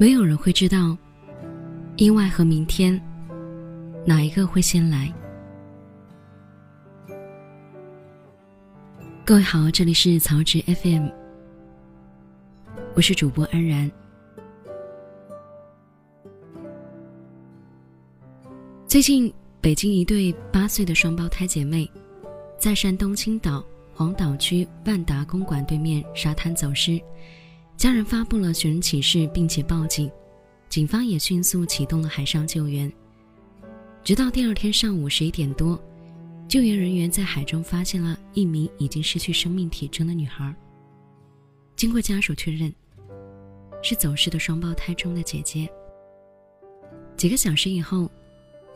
没有人会知道，意外和明天，哪一个会先来？各位好，这里是曹植 FM，我是主播安然。最近，北京一对八岁的双胞胎姐妹，在山东青岛黄岛区万达公馆对面沙滩走失。家人发布了寻人启事，并且报警，警方也迅速启动了海上救援。直到第二天上午十一点多，救援人员在海中发现了一名已经失去生命体征的女孩。经过家属确认，是走失的双胞胎中的姐姐。几个小时以后，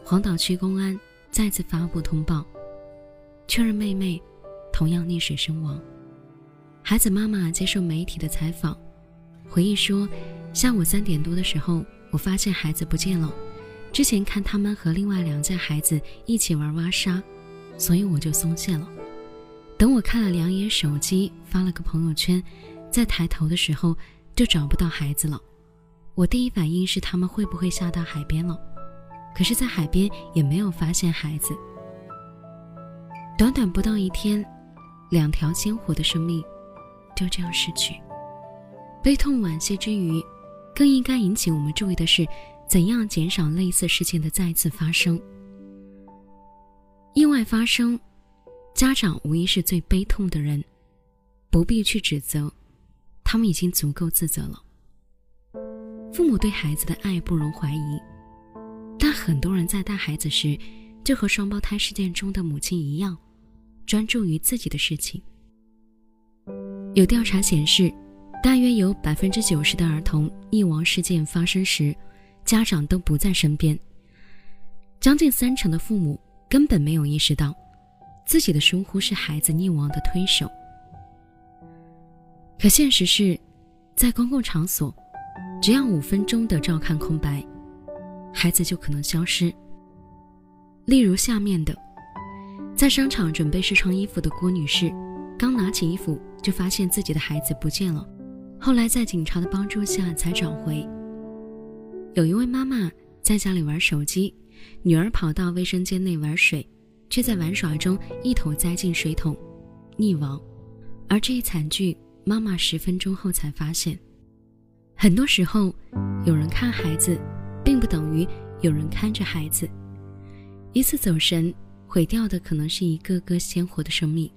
黄岛区公安再次发布通报，确认妹妹同样溺水身亡。孩子妈妈接受媒体的采访。回忆说，下午三点多的时候，我发现孩子不见了。之前看他们和另外两家孩子一起玩挖沙，所以我就松懈了。等我看了两眼手机，发了个朋友圈，再抬头的时候就找不到孩子了。我第一反应是他们会不会下到海边了？可是，在海边也没有发现孩子。短短不到一天，两条鲜活的生命就这样逝去。悲痛惋惜之余，更应该引起我们注意的是，怎样减少类似事件的再次发生。意外发生，家长无疑是最悲痛的人，不必去指责，他们已经足够自责了。父母对孩子的爱不容怀疑，但很多人在带孩子时，就和双胞胎事件中的母亲一样，专注于自己的事情。有调查显示。大约有百分之九十的儿童溺亡事件发生时，家长都不在身边。将近三成的父母根本没有意识到，自己的疏忽是孩子溺亡的推手。可现实是，在公共场所，只要五分钟的照看空白，孩子就可能消失。例如下面的，在商场准备试穿衣服的郭女士，刚拿起衣服就发现自己的孩子不见了。后来在警察的帮助下才找回。有一位妈妈在家里玩手机，女儿跑到卫生间内玩水，却在玩耍中一头栽进水桶，溺亡。而这一惨剧，妈妈十分钟后才发现。很多时候，有人看孩子，并不等于有人看着孩子。一次走神，毁掉的可能是一个个鲜活的生命。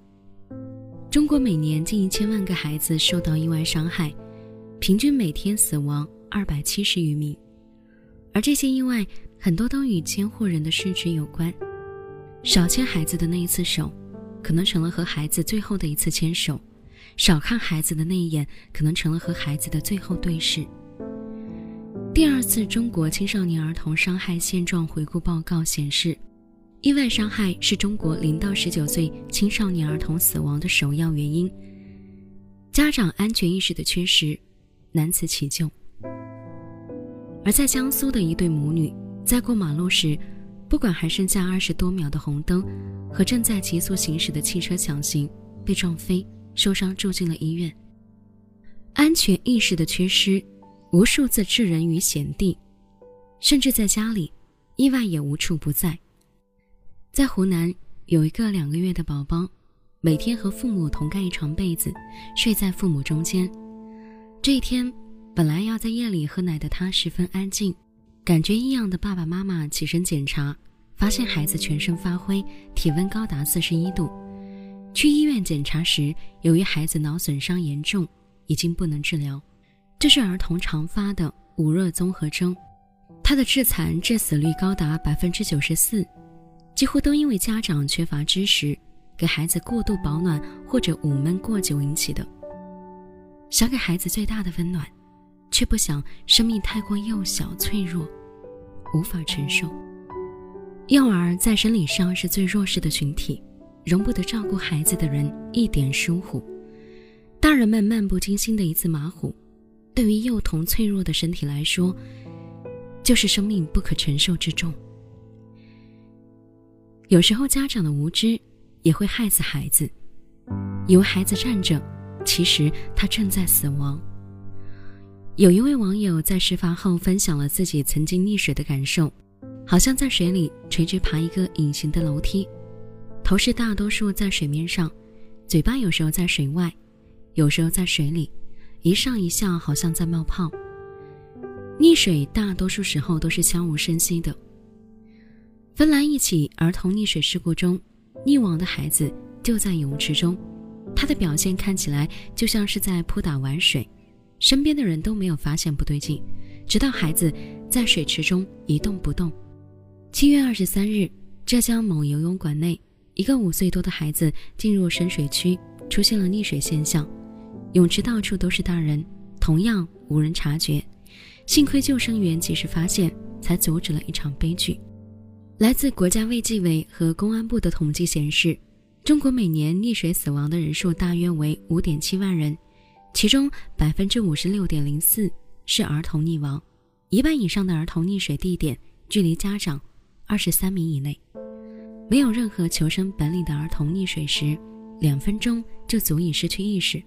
中国每年近一千万个孩子受到意外伤害，平均每天死亡二百七十余名，而这些意外很多都与监护人的失职有关。少牵孩子的那一次手，可能成了和孩子最后的一次牵手；少看孩子的那一眼，可能成了和孩子的最后对视。第二次中国青少年儿童伤害现状回顾报告显示。意外伤害是中国零到十九岁青少年儿童死亡的首要原因。家长安全意识的缺失，难辞其咎。而在江苏的一对母女在过马路时，不管还剩下二十多秒的红灯，和正在急速行驶的汽车抢行，被撞飞，受伤住进了医院。安全意识的缺失，无数次置人于险地，甚至在家里，意外也无处不在。在湖南有一个两个月的宝宝，每天和父母同盖一床被子，睡在父母中间。这一天，本来要在夜里喝奶的他十分安静，感觉异样的爸爸妈妈起身检查，发现孩子全身发灰，体温高达四十一度。去医院检查时，由于孩子脑损伤严重，已经不能治疗，这是儿童常发的捂热综合征，他的致残致死率高达百分之九十四。几乎都因为家长缺乏知识，给孩子过度保暖或者捂闷过久引起的。想给孩子最大的温暖，却不想生命太过幼小脆弱，无法承受。幼儿在生理上是最弱势的群体，容不得照顾孩子的人一点疏忽。大人们漫不经心的一次马虎，对于幼童脆弱的身体来说，就是生命不可承受之重。有时候，家长的无知也会害死孩子，以为孩子站着，其实他正在死亡。有一位网友在事发后分享了自己曾经溺水的感受，好像在水里垂直爬一个隐形的楼梯，头是大多数在水面上，嘴巴有时候在水外，有时候在水里，一上一下好像在冒泡。溺水大多数时候都是悄无声息的。芬兰一起儿童溺水事故中，溺亡的孩子就在泳池中，他的表现看起来就像是在扑打玩水。身边的人都没有发现不对劲，直到孩子在水池中一动不动。七月二十三日，浙江某游泳馆内，一个五岁多的孩子进入深水区，出现了溺水现象。泳池到处都是大人，同样无人察觉。幸亏救生员及时发现，才阻止了一场悲剧。来自国家卫计委和公安部的统计显示，中国每年溺水死亡的人数大约为五点七万人。其中百分之五十六点零四是儿童溺亡，一半以上的儿童溺水地点距离家长二十三米以内。没有任何求生本领的儿童溺水时，两分钟就足以失去意识，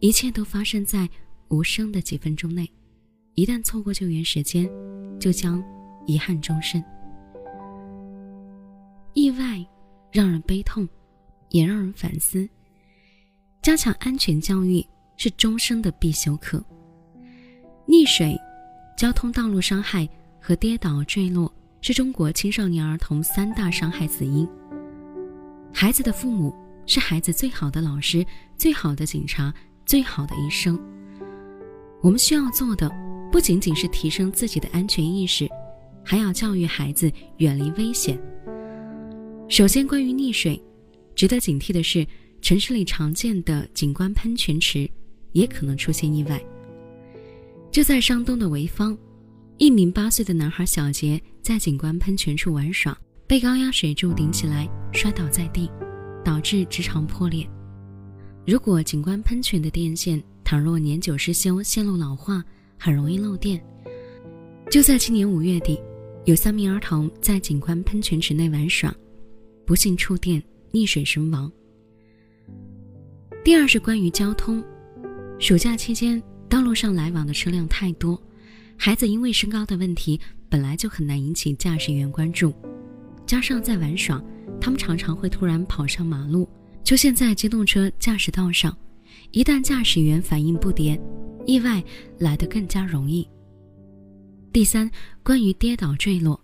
一切都发生在无声的几分钟内。一旦错过救援时间，就将遗憾终身。意外让人悲痛，也让人反思。加强安全教育。是终生的必修课。溺水、交通道路伤害和跌倒坠落是中国青少年儿童三大伤害死因。孩子的父母是孩子最好的老师、最好的警察、最好的医生。我们需要做的不仅仅是提升自己的安全意识，还要教育孩子远离危险。首先，关于溺水，值得警惕的是城市里常见的景观喷泉池。也可能出现意外。就在山东的潍坊，一名八岁的男孩小杰在景观喷泉处玩耍，被高压水柱顶起来，摔倒在地，导致直肠破裂。如果景观喷泉的电线倘若年久失修、线路老化，很容易漏电。就在今年五月底，有三名儿童在景观喷泉池内玩耍，不幸触电溺水身亡。第二是关于交通。暑假期间，道路上来往的车辆太多，孩子因为身高的问题，本来就很难引起驾驶员关注，加上在玩耍，他们常常会突然跑上马路，出现在机动车驾驶道上。一旦驾驶员反应不迭，意外来得更加容易。第三，关于跌倒坠落，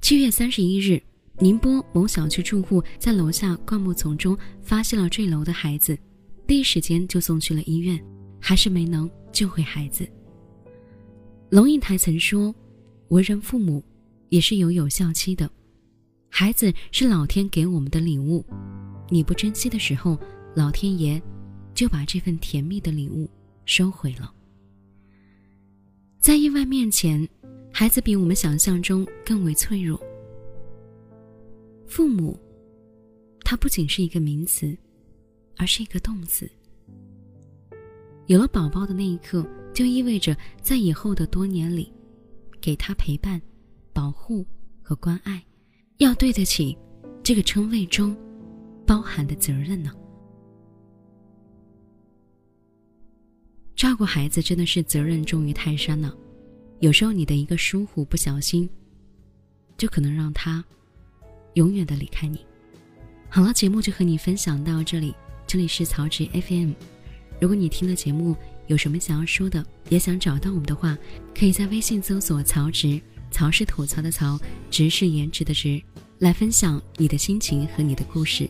七月三十一日，宁波某小区住户在楼下灌木丛中发现了坠楼的孩子，第一时间就送去了医院。还是没能救回孩子。龙应台曾说：“为人父母也是有有效期的，孩子是老天给我们的礼物，你不珍惜的时候，老天爷就把这份甜蜜的礼物收回了。”在意外面前，孩子比我们想象中更为脆弱。父母，它不仅是一个名词，而是一个动词。有了宝宝的那一刻，就意味着在以后的多年里，给他陪伴、保护和关爱，要对得起这个称谓中包含的责任呢。照顾孩子真的是责任重于泰山呢，有时候你的一个疏忽、不小心，就可能让他永远的离开你。好了，节目就和你分享到这里，这里是曹植 FM。如果你听了节目有什么想要说的，也想找到我们的话，可以在微信搜索“曹植”，曹是吐槽的曹，植是颜值的植，来分享你的心情和你的故事。